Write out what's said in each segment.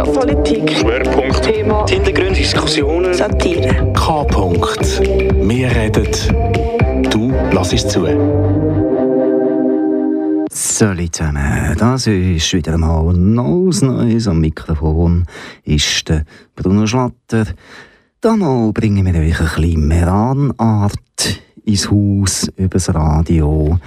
Wirtschaft, Politik, Schwerpunkt, Thema, Hintergründe, Diskussionen, Satire. K. -Punkt. Wir reden, du lass es zu. Salut zusammen, das ist wieder mal Neues Neues am Mikrofon, ist der Bruno Schlatter. Damals bringen wir euch ein bisschen Meranart ins Haus übers Radio.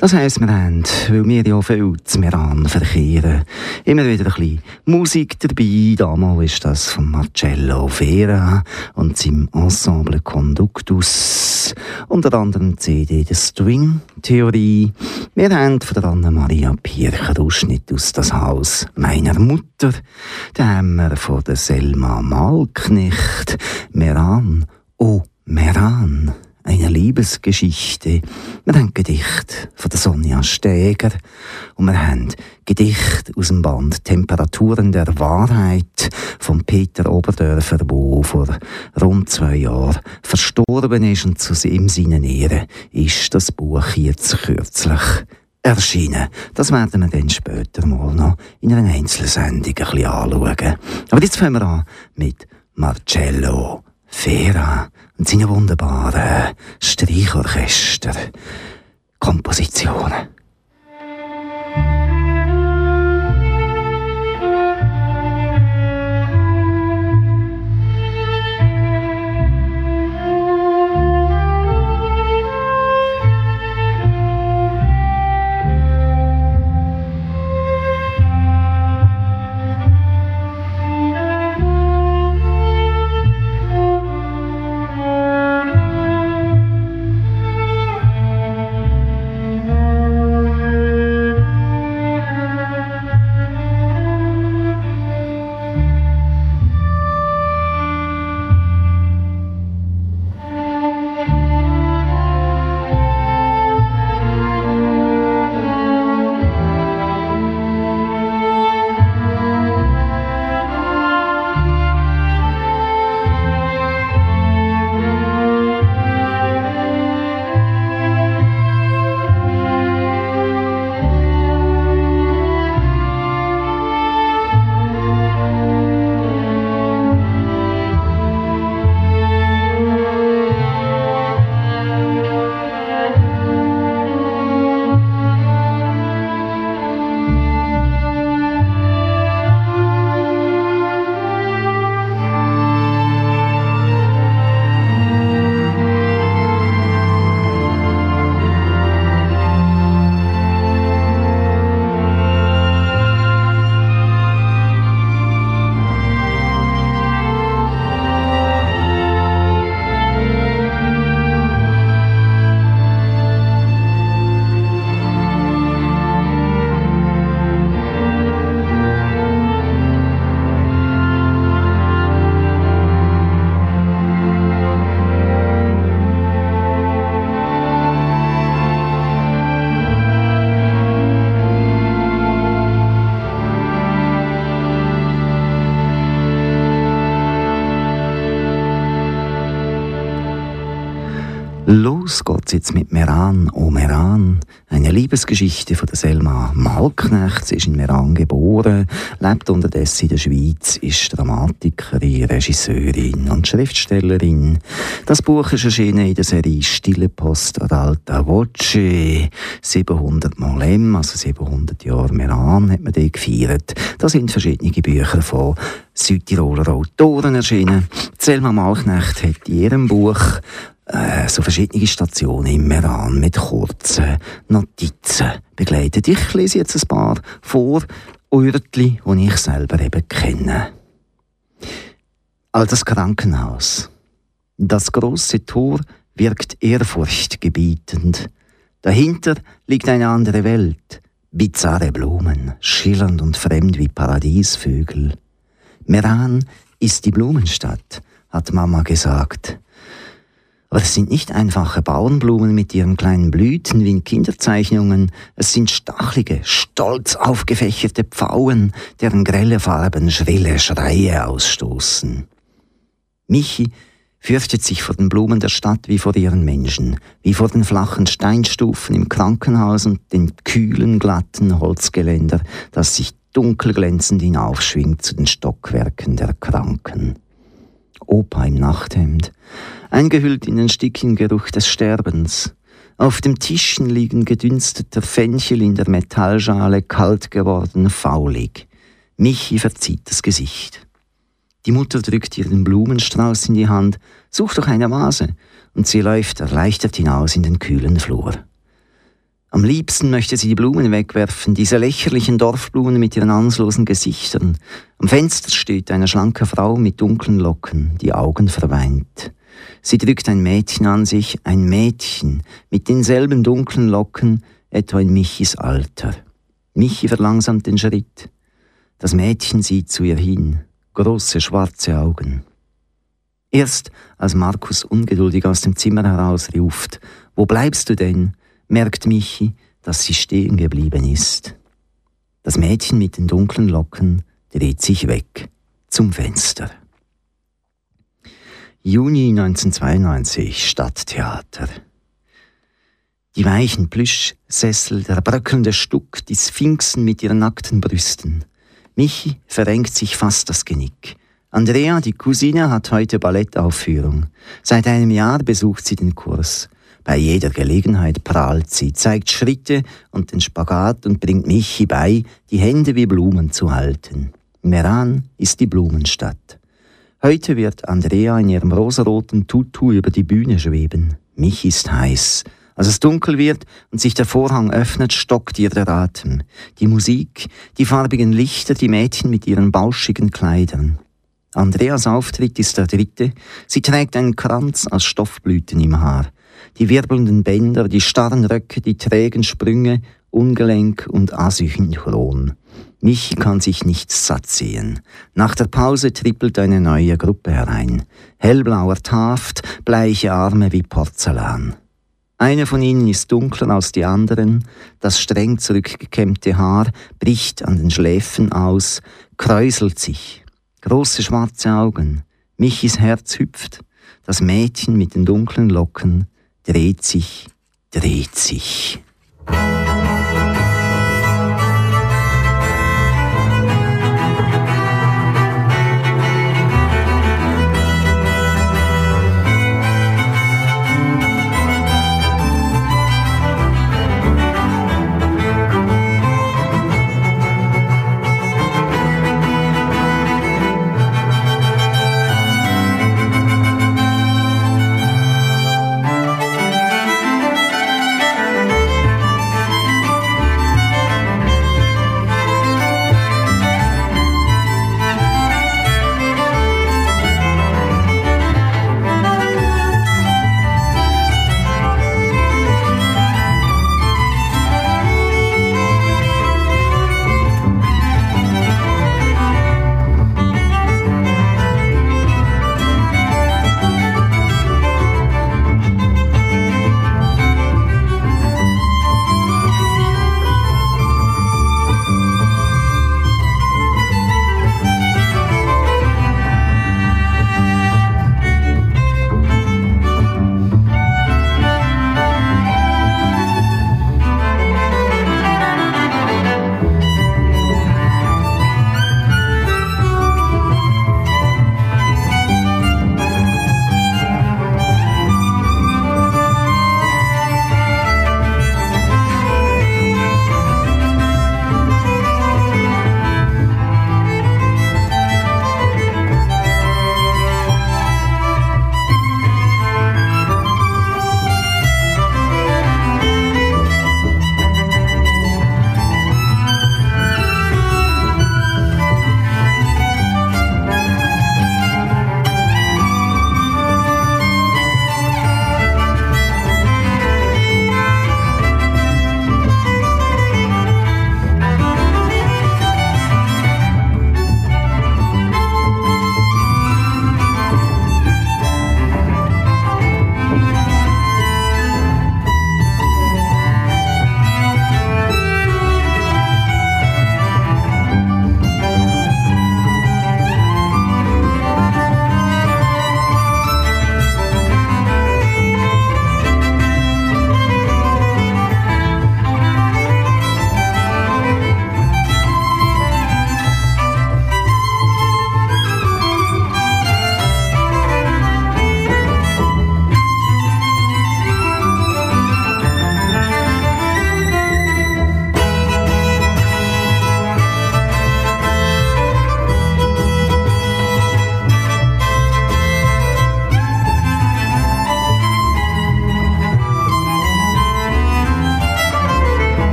Das heisst, wir haben, weil wir ja viel zu Meran verkehren, immer wieder ein bisschen Musik dabei. Damals ist das von Marcello Vera und seinem Ensemble Conductus. Unter anderem CD der String Theorie. Wir haben von der Anna-Maria Pircher Ausschnitt aus das Haus meiner Mutter. Dann haben wir von der Selma Malknecht Meran. Oh, Meran eine Liebesgeschichte. Wir haben Gedicht von der Sonja Steger und wir haben Gedicht aus dem Band Temperaturen der Wahrheit von Peter Oberdörfer, wo vor rund zwei Jahren verstorben ist und zu ihm seinen Ehren ist das Buch jetzt kürzlich erschienen. Das werden wir dann später mal noch in einer Einzelsendung ein bisschen anschauen. Aber jetzt fangen wir an mit Marcello Fera und seine wunderbaren Streichorchester, Kompositionen. Los geht's jetzt mit Meran, oh Meran, eine Liebesgeschichte von der Selma Malknecht. Sie ist in Meran geboren, lebt unterdessen in der Schweiz, ist Dramatikerin, Regisseurin und Schriftstellerin. Das Buch ist erschienen in der Serie Stille Post ad alta voce. 700 Mal M, also 700 Jahre Meran, hat man die gefeiert. Da sind verschiedene Bücher von Südtiroler Autoren erschienen. Selma Malknecht hat in ihrem Buch äh, so verschiedene Stationen im Meran mit kurzen Notizen begleitet. Ich lese jetzt ein paar vor, Örtli, die ich selber eben kenne. Altes Krankenhaus. Das große Tor wirkt ehrfurchtgebietend. Dahinter liegt eine andere Welt. Bizarre Blumen, schillernd und fremd wie Paradiesvögel. Meran ist die Blumenstadt, hat Mama gesagt. Aber es sind nicht einfache Bauernblumen mit ihren kleinen Blüten wie in Kinderzeichnungen. Es sind stachelige, stolz aufgefächerte Pfauen, deren grelle Farben schrille Schreie ausstoßen. Michi fürchtet sich vor den Blumen der Stadt wie vor ihren Menschen, wie vor den flachen Steinstufen im Krankenhaus und den kühlen, glatten Holzgeländer, das sich dunkelglänzend hinaufschwingt zu den Stockwerken der Kranken. Opa im Nachthemd, eingehüllt in den stickigen Geruch des Sterbens. Auf dem Tischen liegen gedünsteter Fenchel in der Metallschale, kalt geworden, faulig. Michi verzieht das Gesicht. Die Mutter drückt ihr den Blumenstrauß in die Hand, sucht doch eine Vase, und sie läuft erleichtert hinaus in den kühlen Flur. Am liebsten möchte sie die Blumen wegwerfen, diese lächerlichen Dorfblumen mit ihren anslosen Gesichtern. Am Fenster steht eine schlanke Frau mit dunklen Locken, die Augen verweint. Sie drückt ein Mädchen an sich, ein Mädchen mit denselben dunklen Locken, etwa in Michis Alter. Michi verlangsamt den Schritt. Das Mädchen sieht zu ihr hin, große schwarze Augen. Erst als Markus ungeduldig aus dem Zimmer herausruft, Wo bleibst du denn? Merkt Michi, dass sie stehen geblieben ist. Das Mädchen mit den dunklen Locken dreht sich weg zum Fenster. Juni 1992 Stadttheater. Die weichen Plüschsessel, der bröckelnde Stuck, die Sphinxen mit ihren nackten Brüsten. Michi verrenkt sich fast das Genick. Andrea, die Cousine, hat heute Ballettaufführung. Seit einem Jahr besucht sie den Kurs. Bei jeder Gelegenheit prahlt sie, zeigt Schritte und den Spagat und bringt Michi bei, die Hände wie Blumen zu halten. Meran ist die Blumenstadt. Heute wird Andrea in ihrem rosaroten Tutu über die Bühne schweben. Michi ist heiß. Als es dunkel wird und sich der Vorhang öffnet, stockt ihr der Atem. Die Musik, die farbigen Lichter, die Mädchen mit ihren bauschigen Kleidern. Andreas Auftritt ist der dritte. Sie trägt einen Kranz aus Stoffblüten im Haar die wirbelnden Bänder, die starren Röcke, die trägen Sprünge, ungelenk und asynchron. Michi kann sich nicht satt sehen. Nach der Pause trippelt eine neue Gruppe herein. Hellblauer Taft, bleiche Arme wie Porzellan. Eine von ihnen ist dunkler als die anderen, das streng zurückgekämmte Haar bricht an den Schläfen aus, kräuselt sich. Große schwarze Augen, Michis Herz hüpft, das Mädchen mit den dunklen Locken dreht sich, dreht sich.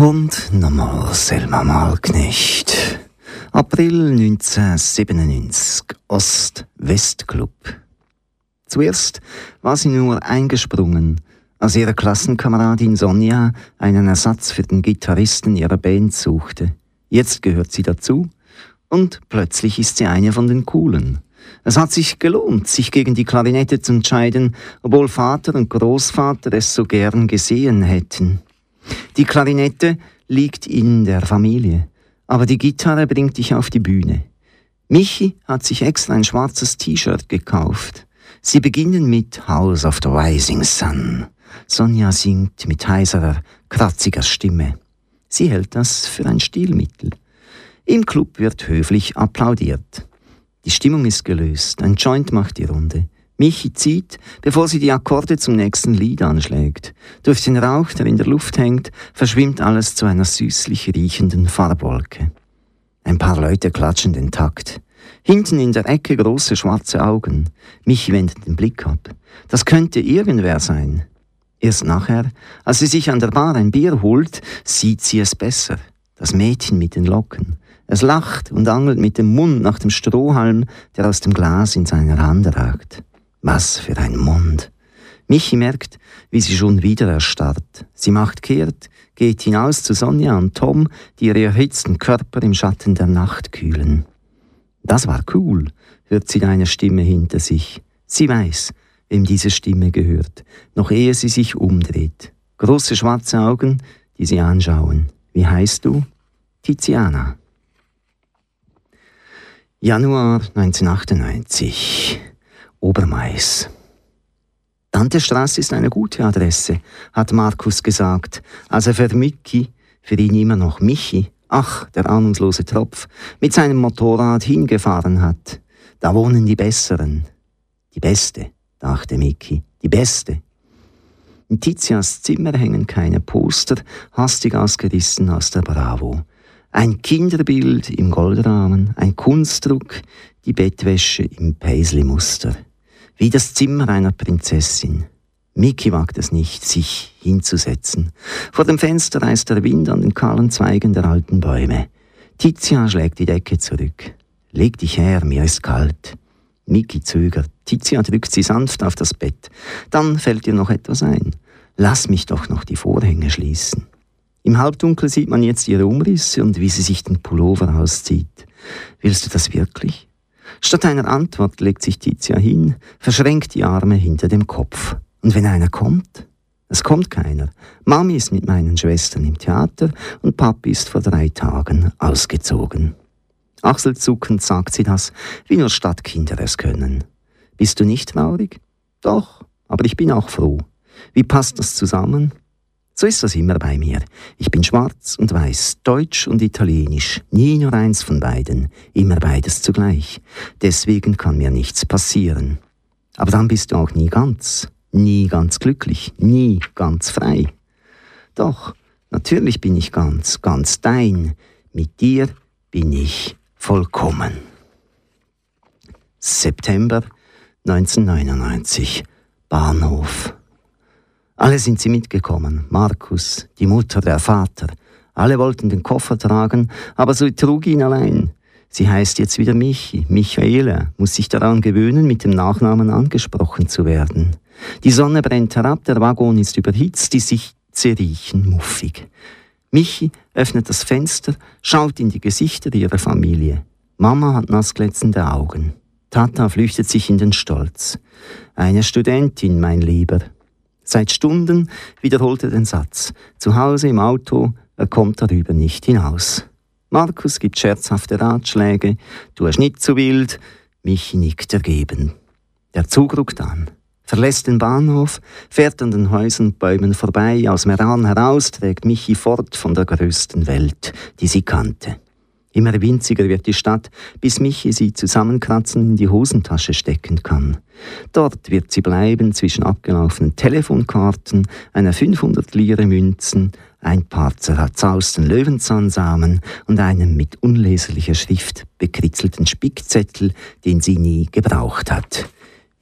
Und nochmal Selma Malknecht. April 1997, Ost-West-Club. Zuerst war sie nur eingesprungen, als ihre Klassenkameradin Sonja einen Ersatz für den Gitarristen ihrer Band suchte. Jetzt gehört sie dazu und plötzlich ist sie eine von den Coolen. Es hat sich gelohnt, sich gegen die Klarinette zu entscheiden, obwohl Vater und Großvater es so gern gesehen hätten. Die Klarinette liegt in der Familie, aber die Gitarre bringt dich auf die Bühne. Michi hat sich extra ein schwarzes T-Shirt gekauft. Sie beginnen mit House of the Rising Sun. Sonja singt mit heiserer, kratziger Stimme. Sie hält das für ein Stilmittel. Im Club wird höflich applaudiert. Die Stimmung ist gelöst, ein Joint macht die Runde. Michi zieht, bevor sie die Akkorde zum nächsten Lied anschlägt. Durch den Rauch, der in der Luft hängt, verschwimmt alles zu einer süßlich riechenden Farbwolke. Ein paar Leute klatschen den Takt. Hinten in der Ecke große schwarze Augen. Michi wendet den Blick ab. Das könnte irgendwer sein. Erst nachher, als sie sich an der Bar ein Bier holt, sieht sie es besser. Das Mädchen mit den Locken. Es lacht und angelt mit dem Mund nach dem Strohhalm, der aus dem Glas in seiner Hand ragt. Was für ein Mund. Michi merkt, wie sie schon wieder erstarrt. Sie macht kehrt, geht hinaus zu Sonja und Tom, die ihre erhitzten Körper im Schatten der Nacht kühlen. Das war cool, hört sie eine Stimme hinter sich. Sie weiß, wem diese Stimme gehört, noch ehe sie sich umdreht. Große schwarze Augen, die sie anschauen. Wie heißt du? Tiziana. Januar 1998. Obermais. Dantestraße ist eine gute Adresse, hat Markus gesagt, als er für Micky, für ihn immer noch Michi, ach, der ahnungslose Tropf, mit seinem Motorrad hingefahren hat. Da wohnen die Besseren. Die Beste, dachte Micky, die Beste. In Tizias Zimmer hängen keine Poster, hastig ausgerissen aus der Bravo. Ein Kinderbild im Goldrahmen, ein Kunstdruck, die Bettwäsche im Paisley-Muster wie das Zimmer einer Prinzessin. Miki wagt es nicht, sich hinzusetzen. Vor dem Fenster reißt der Wind an den kahlen Zweigen der alten Bäume. Tizia schlägt die Decke zurück. Leg dich her, mir ist kalt. Miki zögert. Tizia drückt sie sanft auf das Bett. Dann fällt ihr noch etwas ein. Lass mich doch noch die Vorhänge schließen. Im Halbdunkel sieht man jetzt ihre Umrisse und wie sie sich den Pullover auszieht. Willst du das wirklich? Statt einer Antwort legt sich Tizia hin, verschränkt die Arme hinter dem Kopf. Und wenn einer kommt? Es kommt keiner. Mami ist mit meinen Schwestern im Theater und Papi ist vor drei Tagen ausgezogen. Achselzuckend sagt sie das, wie nur Stadtkinder es können. Bist du nicht traurig? Doch, aber ich bin auch froh. Wie passt das zusammen? So ist das immer bei mir. Ich bin schwarz und weiß, deutsch und italienisch, nie nur eins von beiden, immer beides zugleich. Deswegen kann mir nichts passieren. Aber dann bist du auch nie ganz, nie ganz glücklich, nie ganz frei. Doch, natürlich bin ich ganz, ganz dein. Mit dir bin ich vollkommen. September 1999 Bahnhof alle sind sie mitgekommen. Markus, die Mutter, der Vater. Alle wollten den Koffer tragen, aber sie trug ihn allein. Sie heißt jetzt wieder Michi, Michaela, muss sich daran gewöhnen, mit dem Nachnamen angesprochen zu werden. Die Sonne brennt herab, der Waggon ist überhitzt, die Sitze riechen muffig. Michi öffnet das Fenster, schaut in die Gesichter ihrer Familie. Mama hat nassglänzende Augen. Tata flüchtet sich in den Stolz. Eine Studentin, mein Lieber, Seit Stunden wiederholt er den Satz. Zu Hause im Auto, er kommt darüber nicht hinaus. Markus gibt scherzhafte Ratschläge. Du hast nicht zu wild. Michi nickt ergeben. Der Zug ruckt an, verlässt den Bahnhof, fährt an den Häusern und Bäumen vorbei. Aus Meran heraus trägt Michi fort von der größten Welt, die sie kannte. Immer winziger wird die Stadt, bis Michi sie zusammenkratzen in die Hosentasche stecken kann. Dort wird sie bleiben zwischen abgelaufenen Telefonkarten, einer 500 Lire Münzen, ein paar zerzausten Löwenzahnsamen und einem mit unleserlicher Schrift bekritzelten Spickzettel, den sie nie gebraucht hat.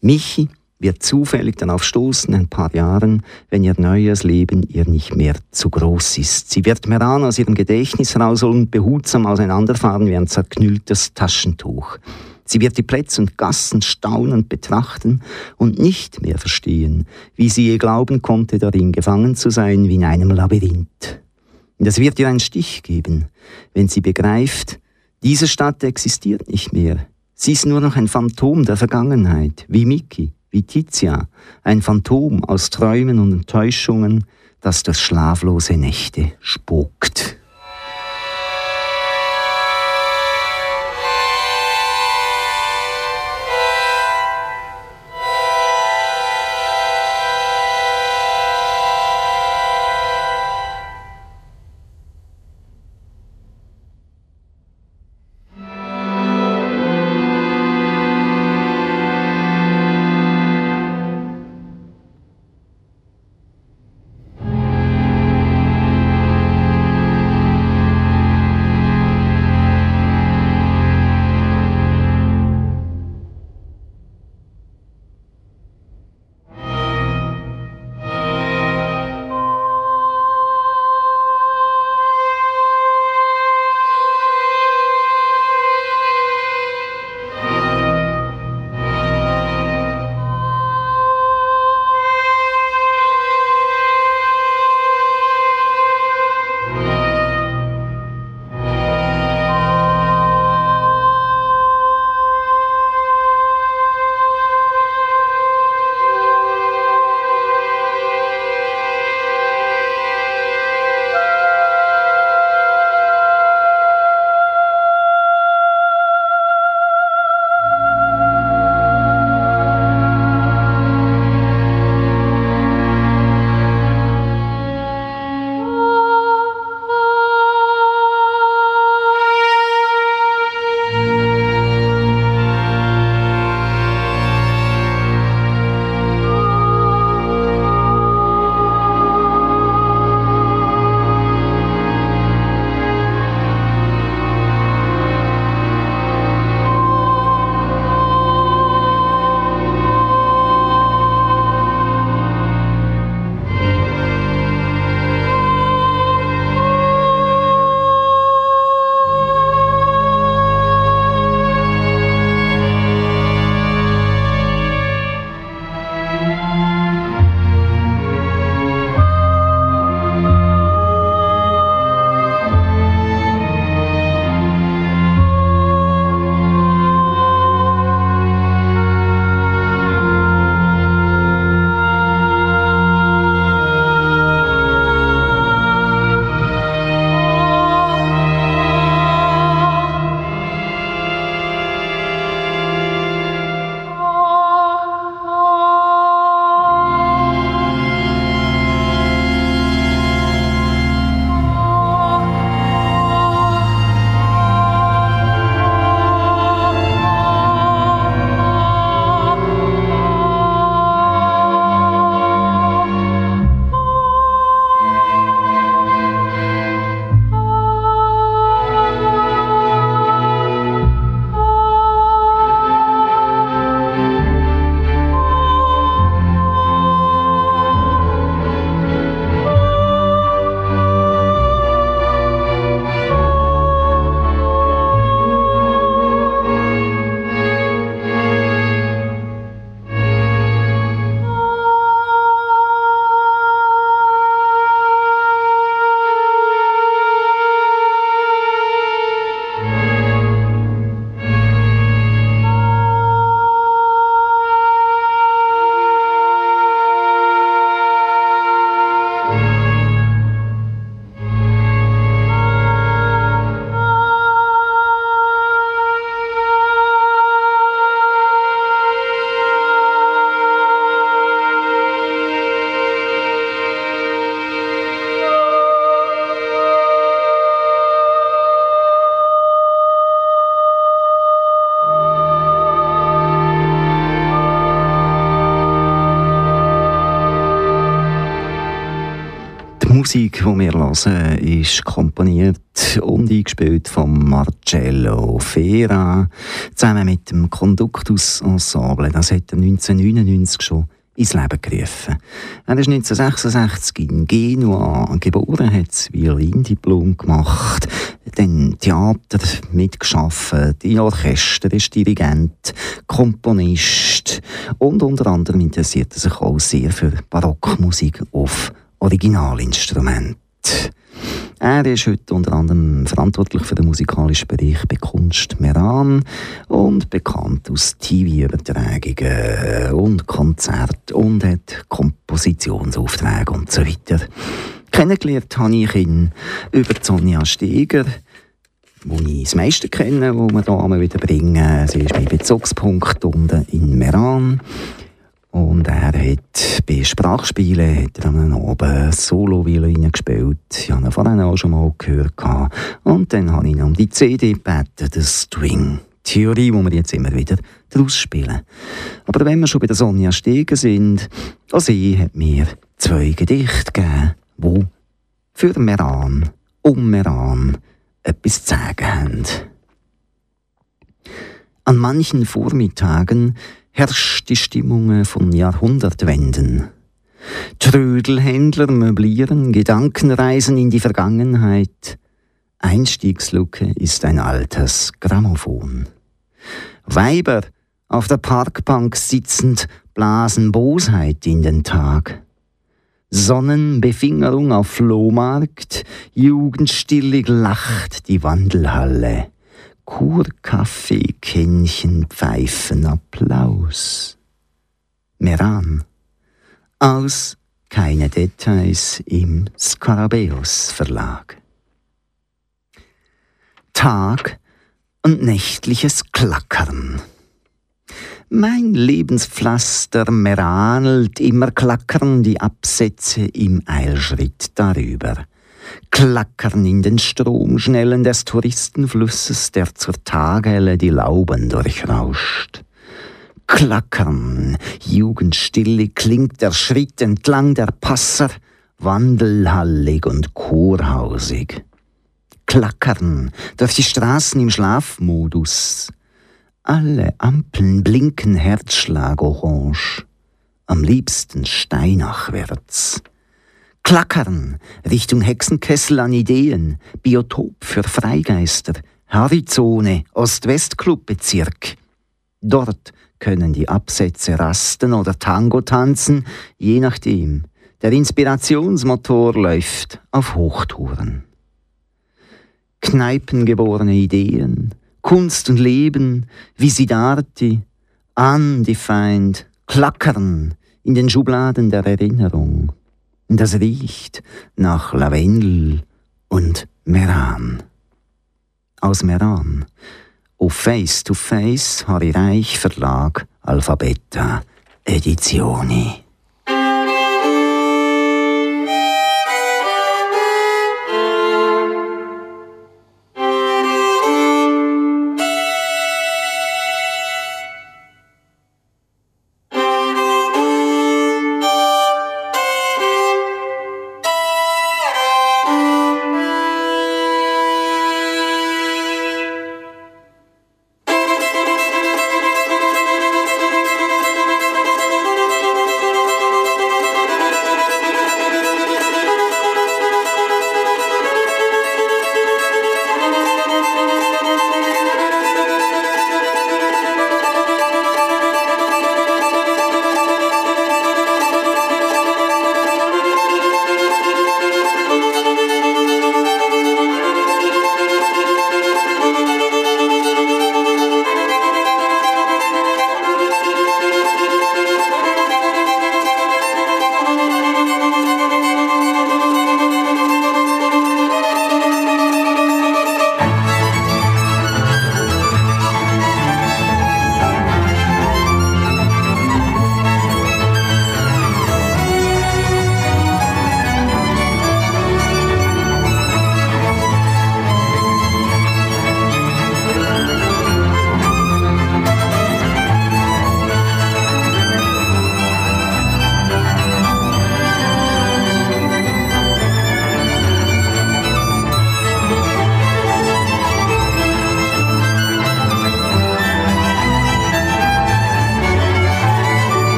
Michi wird zufällig darauf stoßen, ein paar Jahren, wenn ihr neues Leben ihr nicht mehr zu groß ist. Sie wird Meran aus ihrem Gedächtnis rausholen und behutsam auseinanderfahren wie ein zerknülltes Taschentuch. Sie wird die Plätze und Gassen staunend betrachten und nicht mehr verstehen, wie sie je glauben konnte, darin gefangen zu sein wie in einem Labyrinth. Es wird ihr einen Stich geben, wenn sie begreift, diese Stadt existiert nicht mehr. Sie ist nur noch ein Phantom der Vergangenheit, wie Miki, wie Tizia, ein Phantom aus Träumen und Enttäuschungen, das durch schlaflose Nächte spukt. Hören, ist komponiert und eingespielt von Marcello Fera zusammen mit dem Conductus Ensemble. Das hat er 1999 schon ins Leben gerufen. Er ist 1966 in Genua geboren, hat das Violindiplom gemacht, dann Theater mitgeschafft, in Orchester, ist Dirigent, Komponist und unter anderem interessiert er sich auch sehr für Barockmusik auf Originalinstrument. Er ist heute unter anderem verantwortlich für den musikalischen Bereich bei Kunst Meran und bekannt aus TV-Übertragungen und Konzerten und hat Kompositionsaufträge und so weiter. Kennengelernt habe ich ihn über Sonja Steger, wo ich das meiste kenne, wo wir hier wieder bringen. Sie ist mein Bezugspunkt unten in Meran. Und er hat bei Sprachspielen hat er am Abend Solo-Violine gespielt. Ich habe ihn vorhin auch schon mal gehört. Und dann habe ich ihn um die CD gebeten, das String. Theorie, die wir jetzt immer wieder daraus spielen. Aber wenn wir schon bei der Sonja Stegen sind, auch sie hat mir zwei Gedichte gegeben, die für Meran, um Meran, etwas zu sagen haben. An manchen Vormittagen herrscht die Stimmung von Jahrhundertwenden. Trödelhändler möblieren, Gedankenreisen in die Vergangenheit. Einstiegsluke ist ein altes Grammophon. Weiber auf der Parkbank sitzend blasen Bosheit in den Tag. Sonnenbefingerung auf Flohmarkt, jugendstillig lacht die Wandelhalle. Kurkaffee, Kännchen, Pfeifen, Applaus. Meran. Aus keine Details im Skarabäus Verlag. Tag und nächtliches Klackern. Mein Lebenspflaster meranelt immer klackern die Absätze im Eilschritt darüber klackern in den Stromschnellen des Touristenflusses, der zur Tagelle die Lauben durchrauscht. Klackern, Jugendstille klingt der Schritt entlang der Passer, wandelhallig und chorhausig. Klackern durch die Straßen im Schlafmodus. Alle Ampeln blinken herzschlagorange, am liebsten steinachwärts. Klackern Richtung Hexenkessel an Ideen, Biotop für Freigeister, Harizone, Ost-West-Club-Bezirk. Dort können die Absätze rasten oder Tango tanzen, je nachdem. Der Inspirationsmotor läuft auf Hochtouren. Kneipengeborene Ideen, Kunst und Leben, Visitarti, undefined, klackern in den Schubladen der Erinnerung. Das riecht nach Lavendel und Meran. Aus Meran. Auf Face to Face Harry Reich Verlag Alphabeta Edizioni.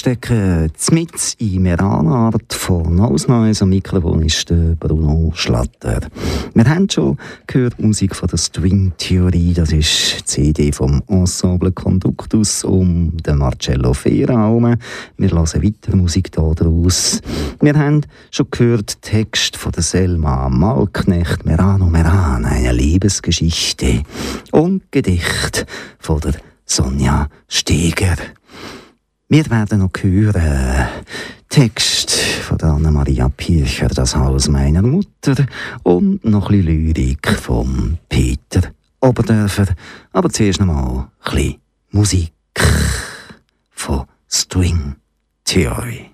Stecken mit in Meranart von Ausneues. Am Mikrofon ist der Bruno Schlatter. Wir haben schon gehört Musik von der String Theorie. Das ist die CD vom Ensemble Conductus um den Marcello Fera. Wir hören weiter Musik daraus. Wir haben schon gehört Text von der Selma Malknecht Merano Meran, eine Liebesgeschichte und Gedicht von der Sonja Steger. Wir werden noch hören Text von Anna-Maria Pircher, das Haus meiner Mutter und noch ein bisschen Lyrik von Peter Oberdörfer. Aber zuerst noch mal ein bisschen Musik von String Theory.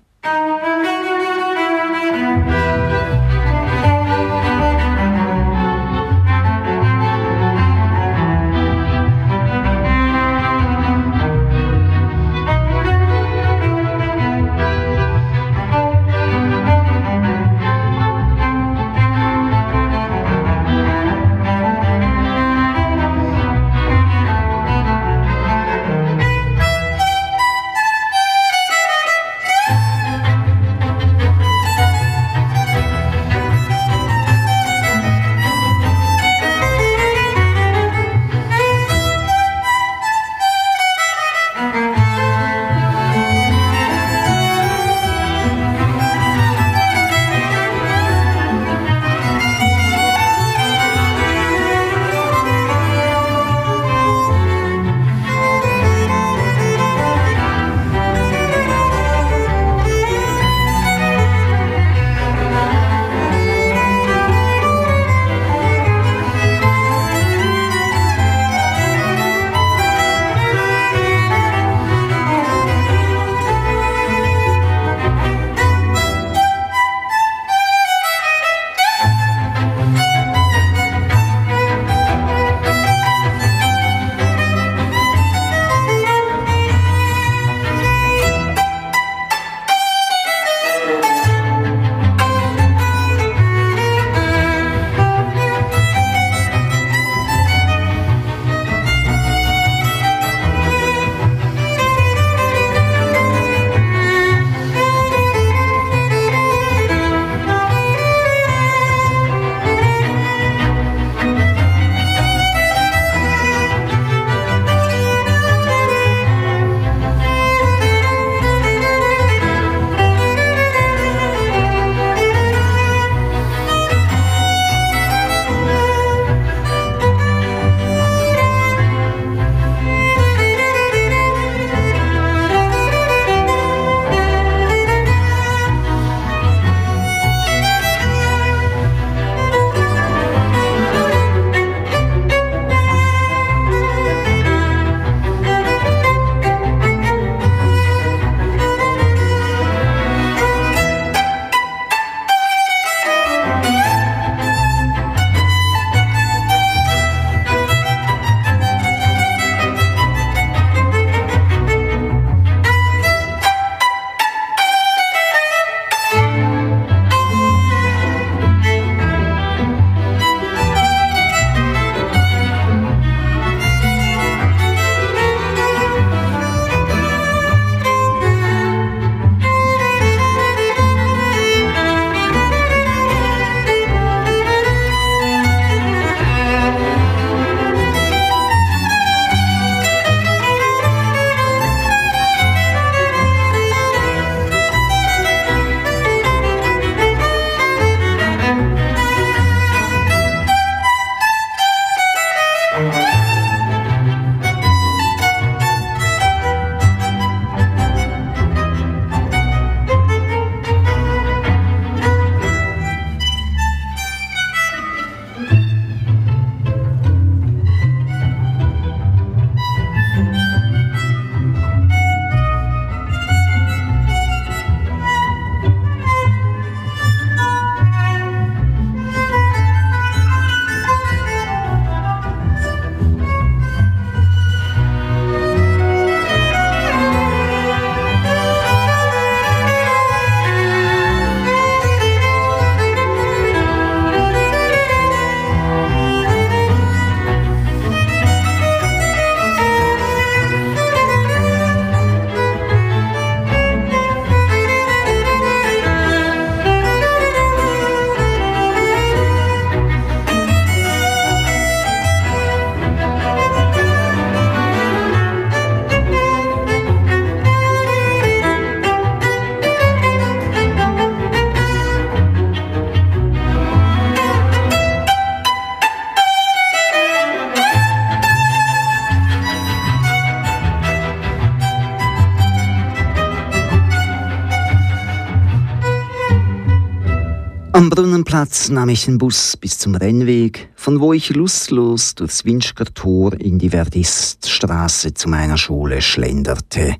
Brunnenplatz nahm ich den Bus bis zum Rennweg, von wo ich lustlos durchs Winschker Tor in die Verdiststraße zu meiner Schule schlenderte.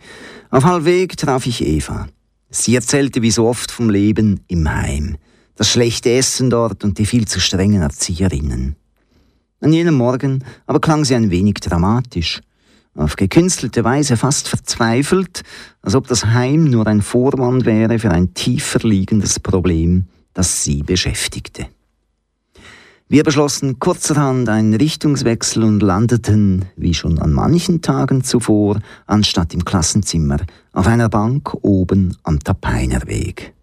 Auf halbweg traf ich Eva. Sie erzählte wie so oft vom Leben im Heim, das schlechte Essen dort und die viel zu strengen Erzieherinnen. An jenem Morgen aber klang sie ein wenig dramatisch, auf gekünstelte Weise fast verzweifelt, als ob das Heim nur ein Vorwand wäre für ein tiefer liegendes Problem, das sie beschäftigte. Wir beschlossen kurzerhand einen Richtungswechsel und landeten, wie schon an manchen Tagen zuvor, anstatt im Klassenzimmer, auf einer Bank oben am Tapeinerweg.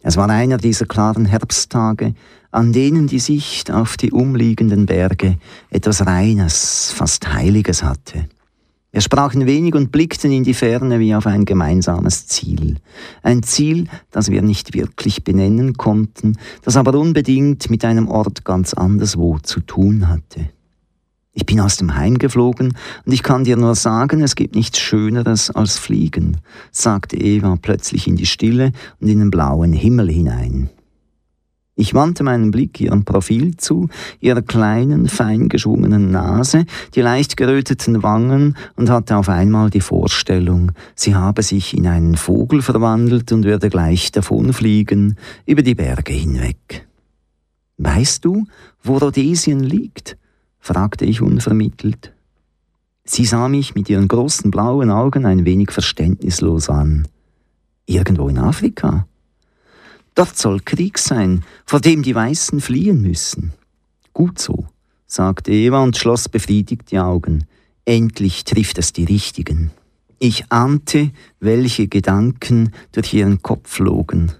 Es war einer dieser klaren Herbsttage, an denen die Sicht auf die umliegenden Berge etwas Reines, fast Heiliges hatte. Wir sprachen wenig und blickten in die Ferne wie auf ein gemeinsames Ziel. Ein Ziel, das wir nicht wirklich benennen konnten, das aber unbedingt mit einem Ort ganz anderswo zu tun hatte. Ich bin aus dem Heim geflogen und ich kann dir nur sagen, es gibt nichts Schöneres als Fliegen, sagte Eva plötzlich in die Stille und in den blauen Himmel hinein. Ich wandte meinen Blick ihrem Profil zu, ihrer kleinen, fein geschwungenen Nase, die leicht geröteten Wangen und hatte auf einmal die Vorstellung, sie habe sich in einen Vogel verwandelt und würde gleich davonfliegen, über die Berge hinweg. Weißt du, wo Rhodesien liegt? fragte ich unvermittelt. Sie sah mich mit ihren großen blauen Augen ein wenig verständnislos an. Irgendwo in Afrika? Dort soll Krieg sein, vor dem die Weißen fliehen müssen. Gut so, sagte Eva und schloss befriedigt die Augen. Endlich trifft es die Richtigen. Ich ahnte, welche Gedanken durch ihren Kopf flogen.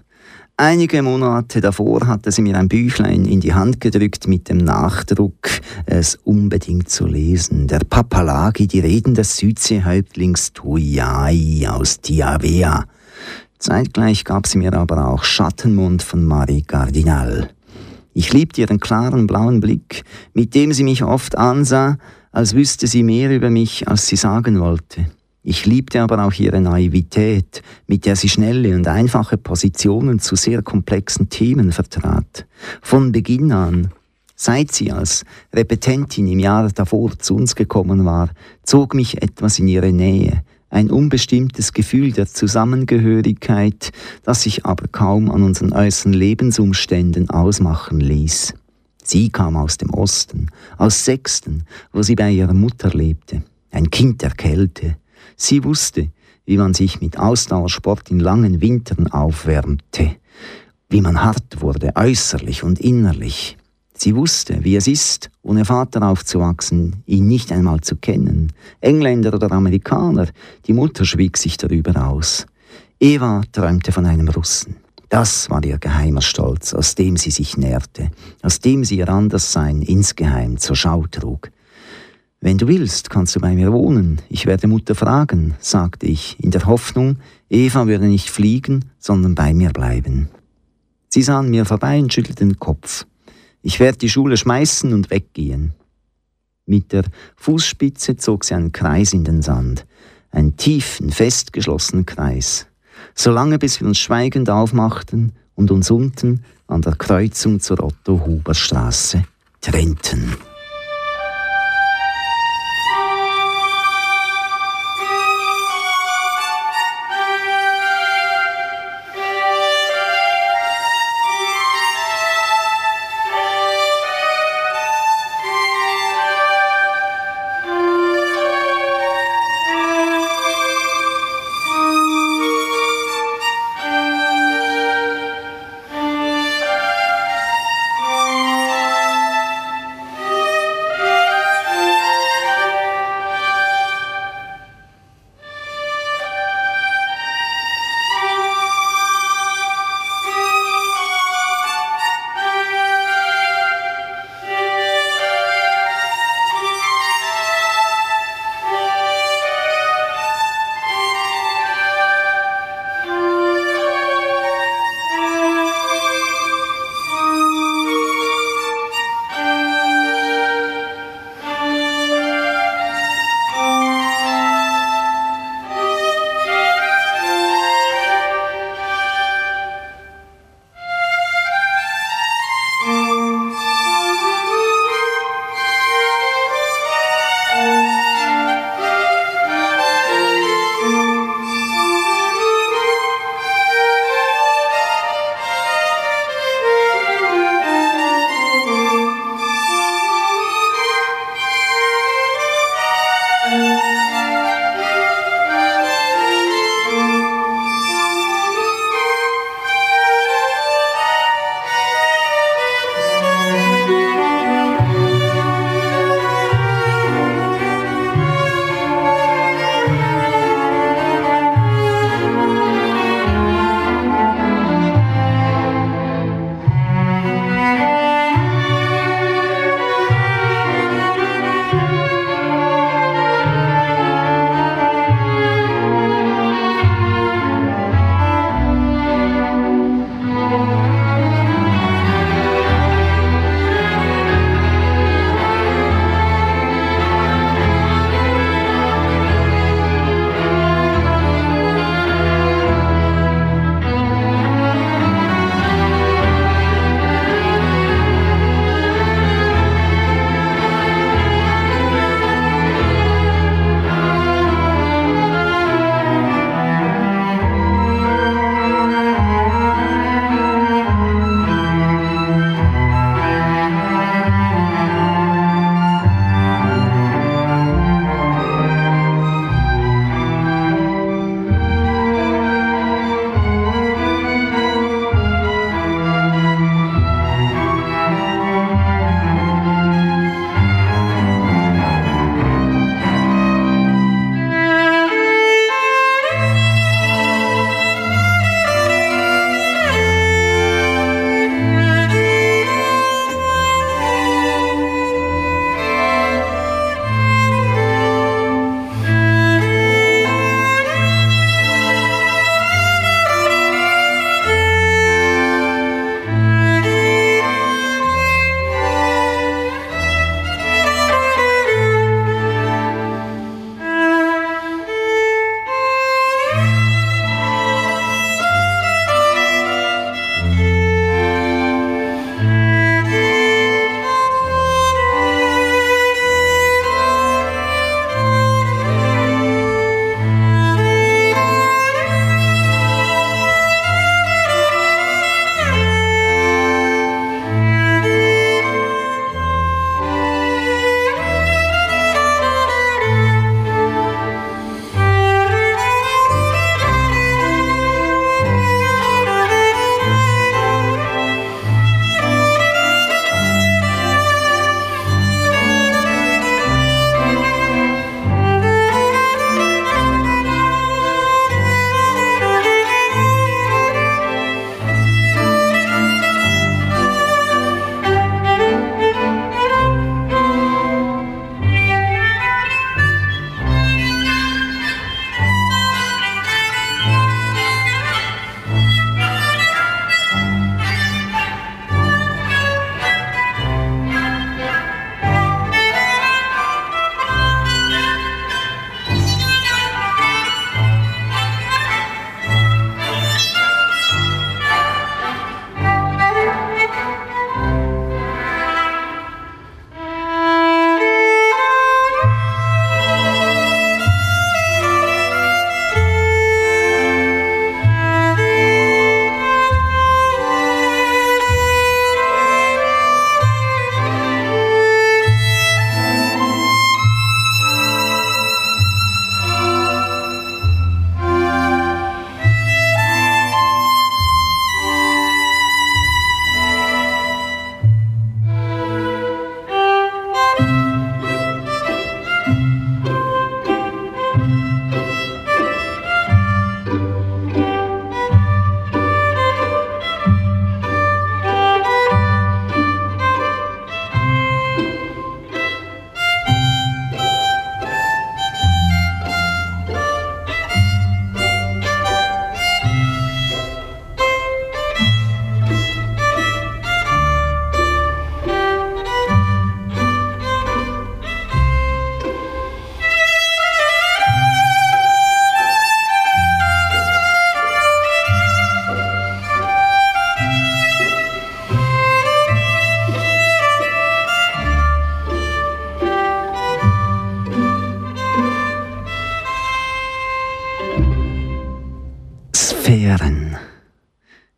Einige Monate davor hatte sie mir ein Büchlein in die Hand gedrückt mit dem Nachdruck, es unbedingt zu lesen. Der Papalagi, die Reden des Südseehäuptlings Tuyai aus Tiavea. Zeitgleich gab sie mir aber auch Schattenmund von Marie Cardinal. Ich liebte ihren klaren blauen Blick, mit dem sie mich oft ansah, als wüsste sie mehr über mich, als sie sagen wollte. Ich liebte aber auch ihre Naivität, mit der sie schnelle und einfache Positionen zu sehr komplexen Themen vertrat. Von Beginn an, seit sie als Repetentin im Jahr davor zu uns gekommen war, zog mich etwas in ihre Nähe, ein unbestimmtes Gefühl der Zusammengehörigkeit, das sich aber kaum an unseren äußeren Lebensumständen ausmachen ließ. Sie kam aus dem Osten, aus Sechsten, wo sie bei ihrer Mutter lebte, ein Kind der Kälte. Sie wusste, wie man sich mit Ausdauersport in langen Wintern aufwärmte, wie man hart wurde, äußerlich und innerlich, Sie wusste, wie es ist, ohne Vater aufzuwachsen, ihn nicht einmal zu kennen. Engländer oder Amerikaner, die Mutter schwieg sich darüber aus. Eva träumte von einem Russen. Das war ihr geheimer Stolz, aus dem sie sich nährte, aus dem sie ihr Anderssein insgeheim zur Schau trug. Wenn du willst, kannst du bei mir wohnen. Ich werde Mutter fragen, sagte ich, in der Hoffnung, Eva würde nicht fliegen, sondern bei mir bleiben. Sie sahen mir vorbei und schüttelten den Kopf. Ich werde die Schule schmeißen und weggehen. Mit der Fußspitze zog sie einen Kreis in den Sand, einen tiefen, festgeschlossenen Kreis, solange bis wir uns schweigend aufmachten und uns unten an der Kreuzung zur Otto-Huber-Straße trennten.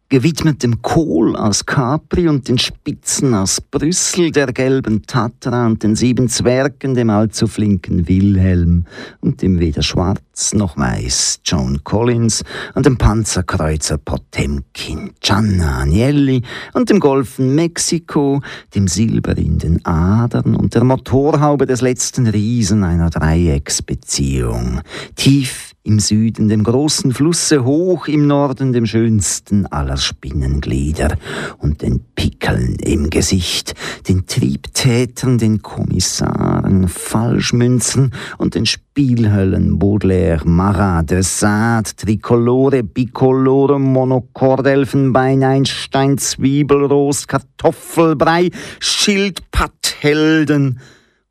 Gewidmet dem Kohl aus Capri und den Spitzen aus Brüssel, der gelben Tatra und den sieben Zwergen, dem allzu flinken Wilhelm und dem weder schwarz noch weiß John Collins und dem Panzerkreuzer Potemkin, Gianna Agnelli und dem Golfen Mexiko, dem Silber in den Adern und der Motorhaube des letzten Riesen einer Dreiecksbeziehung. Tief im Süden dem großen Flusse, hoch im Norden dem schönsten aller Spinnenglieder und den Pickeln im Gesicht, den Triebtätern, den Kommissaren, Falschmünzen und den Spielhöllen Baudelaire, Marat, de Sade, Tricolore, Bicolore, Monochord, Elfenbein, Einstein, Zwiebelrost, Kartoffelbrei, Schildpatthelden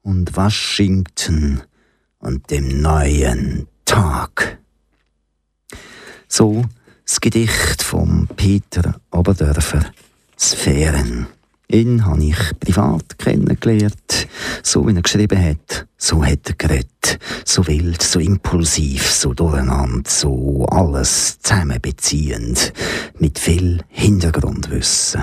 und Washington und dem neuen Tag. So das Gedicht von Peter Oberdörfer, Sphären. Ihn habe ich privat kennengelernt. So wie er geschrieben hat, so hat er geredet. So wild, so impulsiv, so durcheinander, so alles zusammenbeziehend. Mit viel Hintergrundwissen.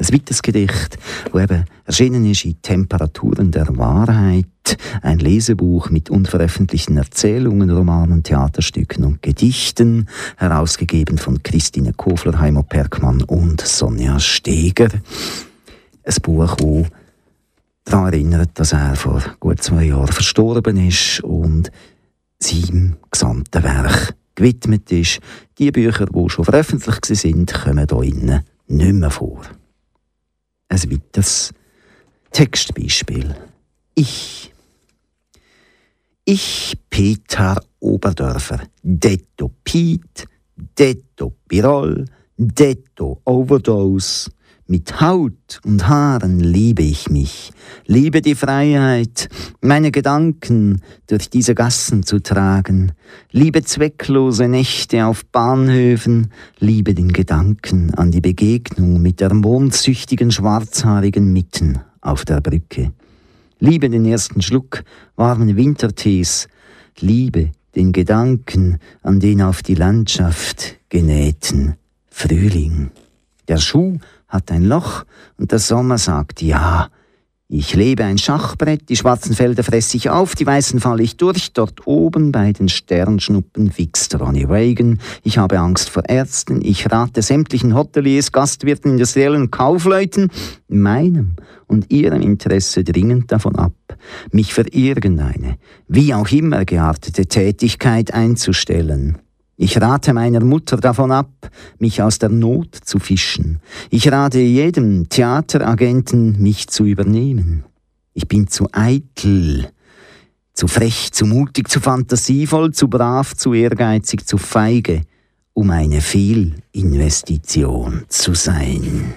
Ein weiteres Gedicht, das eben erschienen ist in Temperaturen der Wahrheit, ein Lesebuch mit unveröffentlichten Erzählungen, Romanen, Theaterstücken und Gedichten, herausgegeben von Christine Kofler, Heimo Perkmann und Sonja Steger. Ein Buch, das daran erinnert, dass er vor gut zwei Jahren verstorben ist und seinem gesamten Werk gewidmet ist. Die Bücher, die schon veröffentlicht sind, kommen hier innen nicht mehr vor ein weiteres Textbeispiel. Ich. Ich, Peter Oberdörfer, detto Piet, detto Pirol, detto Overdose, mit Haut und Haaren liebe ich mich, liebe die Freiheit, meine Gedanken durch diese Gassen zu tragen, liebe zwecklose Nächte auf Bahnhöfen, liebe den Gedanken an die Begegnung mit der mondsüchtigen schwarzhaarigen Mitten auf der Brücke, liebe den ersten Schluck warmen Wintertees, liebe den Gedanken an den auf die Landschaft genähten Frühling. Der Schuh hat ein Loch und der Sommer sagt ja. Ich lebe ein Schachbrett, die schwarzen Felder fresse ich auf, die weißen falle ich durch, dort oben bei den Sternschnuppen wichst Ronnie Reagan. Ich habe Angst vor Ärzten, ich rate sämtlichen Hoteliers, Gastwirten, industriellen Kaufleuten, meinem und ihrem Interesse dringend davon ab, mich für irgendeine, wie auch immer geartete Tätigkeit einzustellen. Ich rate meiner Mutter davon ab, mich aus der Not zu fischen. Ich rate jedem Theateragenten, mich zu übernehmen. Ich bin zu eitel, zu frech, zu mutig, zu fantasievoll, zu brav, zu ehrgeizig, zu feige, um eine Fehlinvestition zu sein.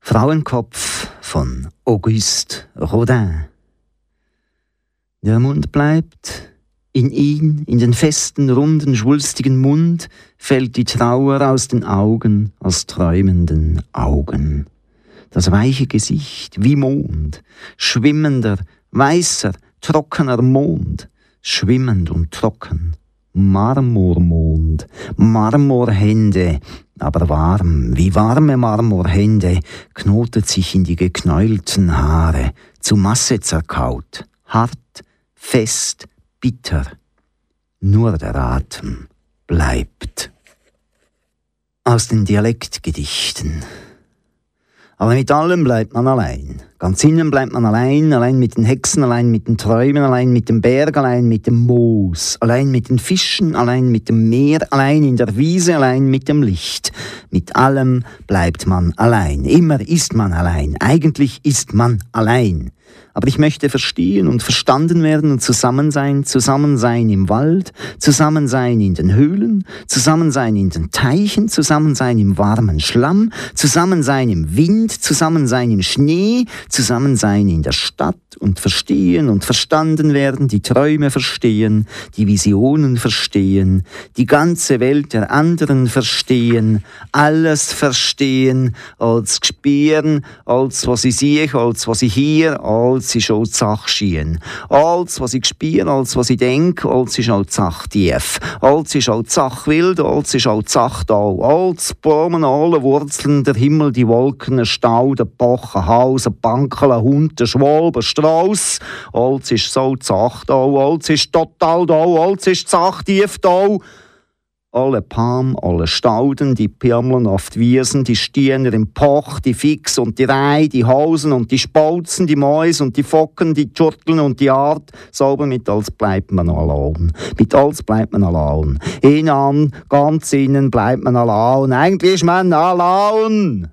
Frauenkopf von Auguste Rodin. Der Mund bleibt in ihn, in den festen, runden, schwulstigen Mund, fällt die Trauer aus den Augen als träumenden Augen. Das weiche Gesicht wie Mond, schwimmender, weißer, trockener Mond, schwimmend und trocken. Marmormond, Marmorhände, aber warm, wie warme Marmorhände, knotet sich in die geknäulten Haare, zu Masse zerkaut, hart, fest, bitter. Nur der Atem bleibt. Aus den Dialektgedichten. Aber mit allem bleibt man allein. Ganz innen bleibt man allein, allein mit den Hexen, allein mit den Träumen, allein mit dem Berg, allein mit dem Moos, allein mit den Fischen, allein mit dem Meer, allein in der Wiese, allein mit dem Licht. Mit allem bleibt man allein. Immer ist man allein. Eigentlich ist man allein. Aber ich möchte verstehen und verstanden werden und zusammen sein, zusammen sein im Wald, zusammen sein in den Höhlen, zusammen sein in den Teichen, zusammen sein im warmen Schlamm, zusammen sein im Wind, zusammen sein im Schnee, zusammen sein in der Stadt und verstehen und verstanden werden, die Träume verstehen, die Visionen verstehen, die ganze Welt der anderen verstehen, alles verstehen, als spüren, als was ich sehe, als was ich hier, Alles ist auch die Sache schien. Alles, was ich spiele, alles, was ich denke, alles ist auch die Sache tief. Alles ist auch die Sache wild, alles ist auch die Sache da. Alles Blumen, alle Wurzeln, der Himmel, die Wolken, der Stau, der Bochen, Haus, ein Bankel, ein Hund, der Schwalbe, ein Strauss. Alles ist so die Sache da, alles ist total da, alles ist die Sache tief da alle Palm, alle Stauden, die Pirmeln auf die Wiesen, die Stiener im Poch, die Fix und die Rei, die Hausen und die Spauzen, die Mäus und die Focken, die Tschurteln und die Art. Sauber mit als bleibt man allein. Mit als bleibt man allein. Innen, ganz innen bleibt man allein. Eigentlich ist man allein.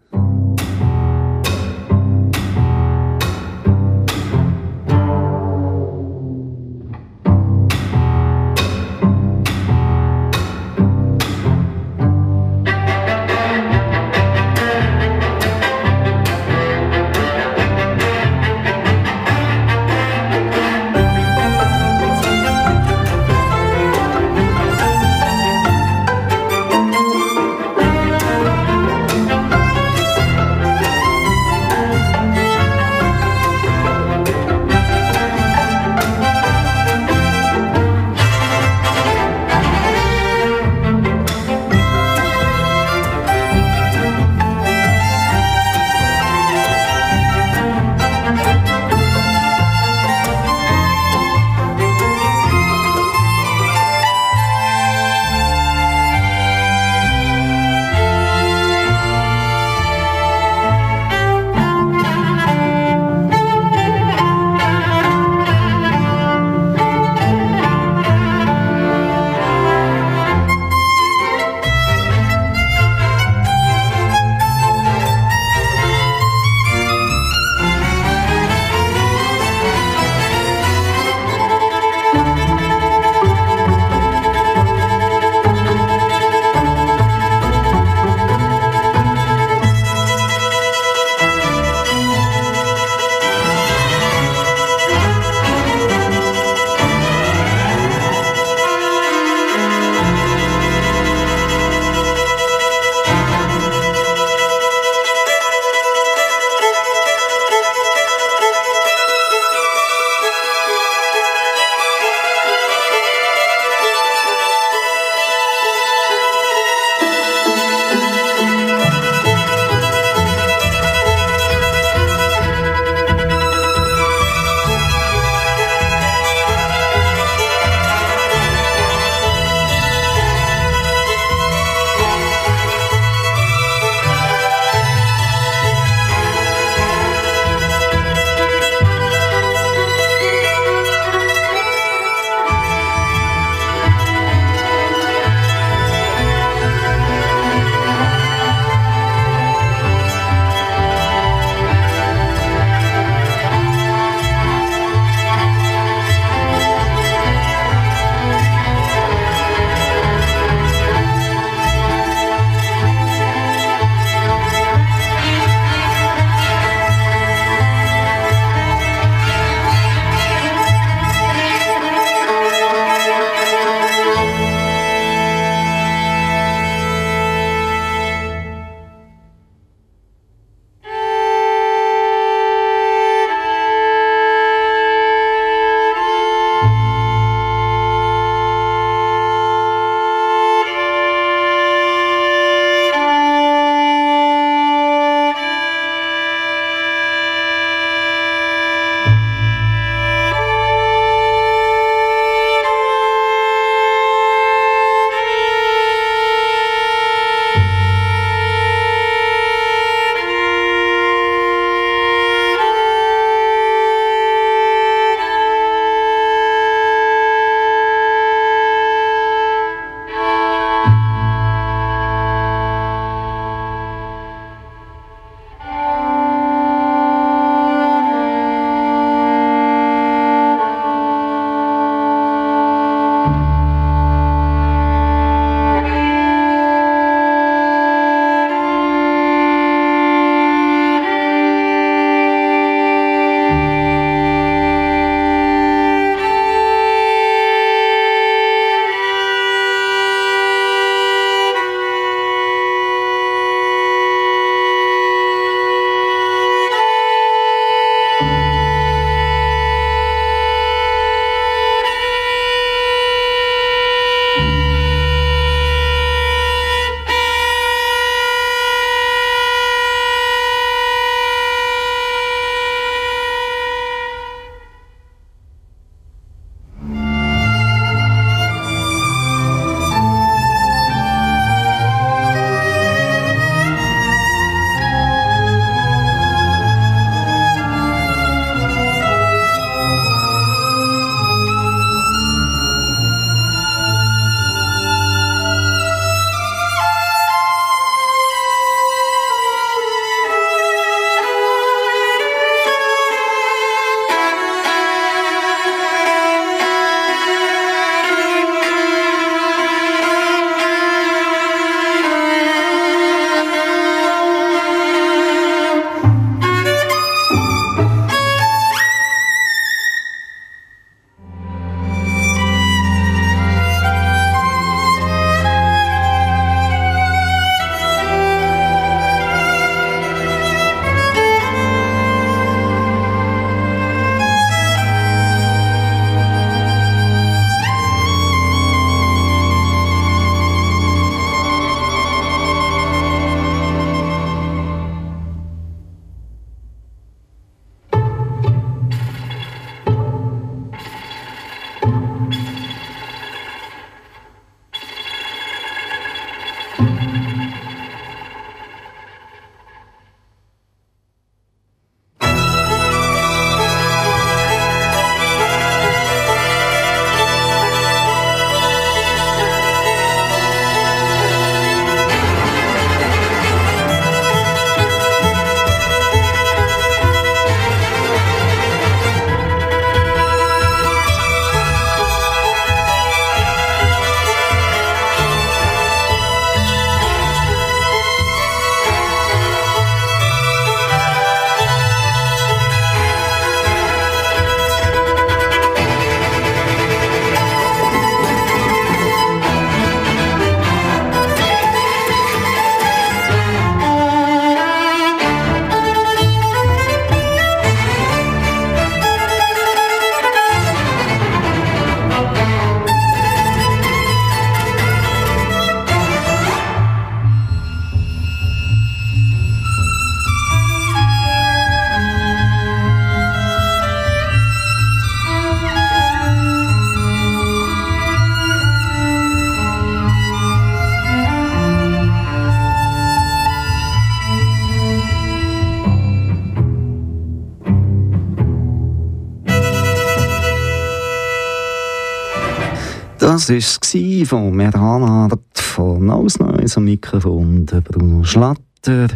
Das war es von Meranart von Ausneues am Mikrofon, Bruno Schlatter.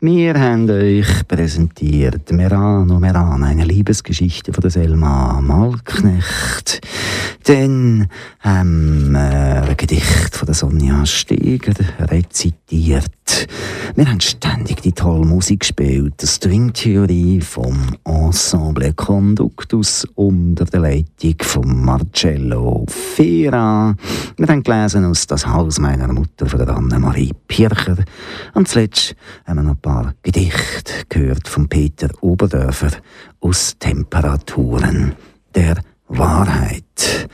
Wir haben euch präsentiert Merano Meran, eine Liebesgeschichte von Selma Malknecht. Dann haben wir ein Gedicht von der Sonja Steger rezitiert. Wir haben ständig die tolle Musik gespielt. Die Stringtheorie vom Ensemble Conductus unter der Leitung von Marcello Fera. Wir haben gelesen aus Das Haus meiner Mutter von Anne-Marie Pircher. Und zuletzt haben wir noch ein paar Gedichte gehört von Peter Oberdörfer aus Temperaturen der Wahrheit.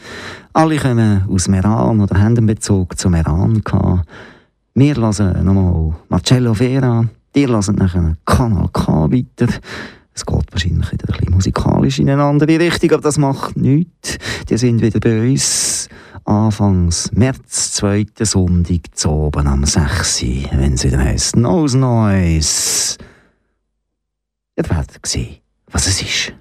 Alle kommen aus Meran oder haben einen Bezug zu Meran gehabt. Wir hören nochmal Marcello Vera, ihr hört nachher Kanal K weiter. Es geht wahrscheinlich wieder ein bisschen musikalisch in eine andere Richtung, aber das macht nichts. Die sind wieder bei uns Anfangs März, zweite Sonntag zu oben am 6. wenn es wieder heisst Nose Noise. Ihr werdet sehen, was es ist.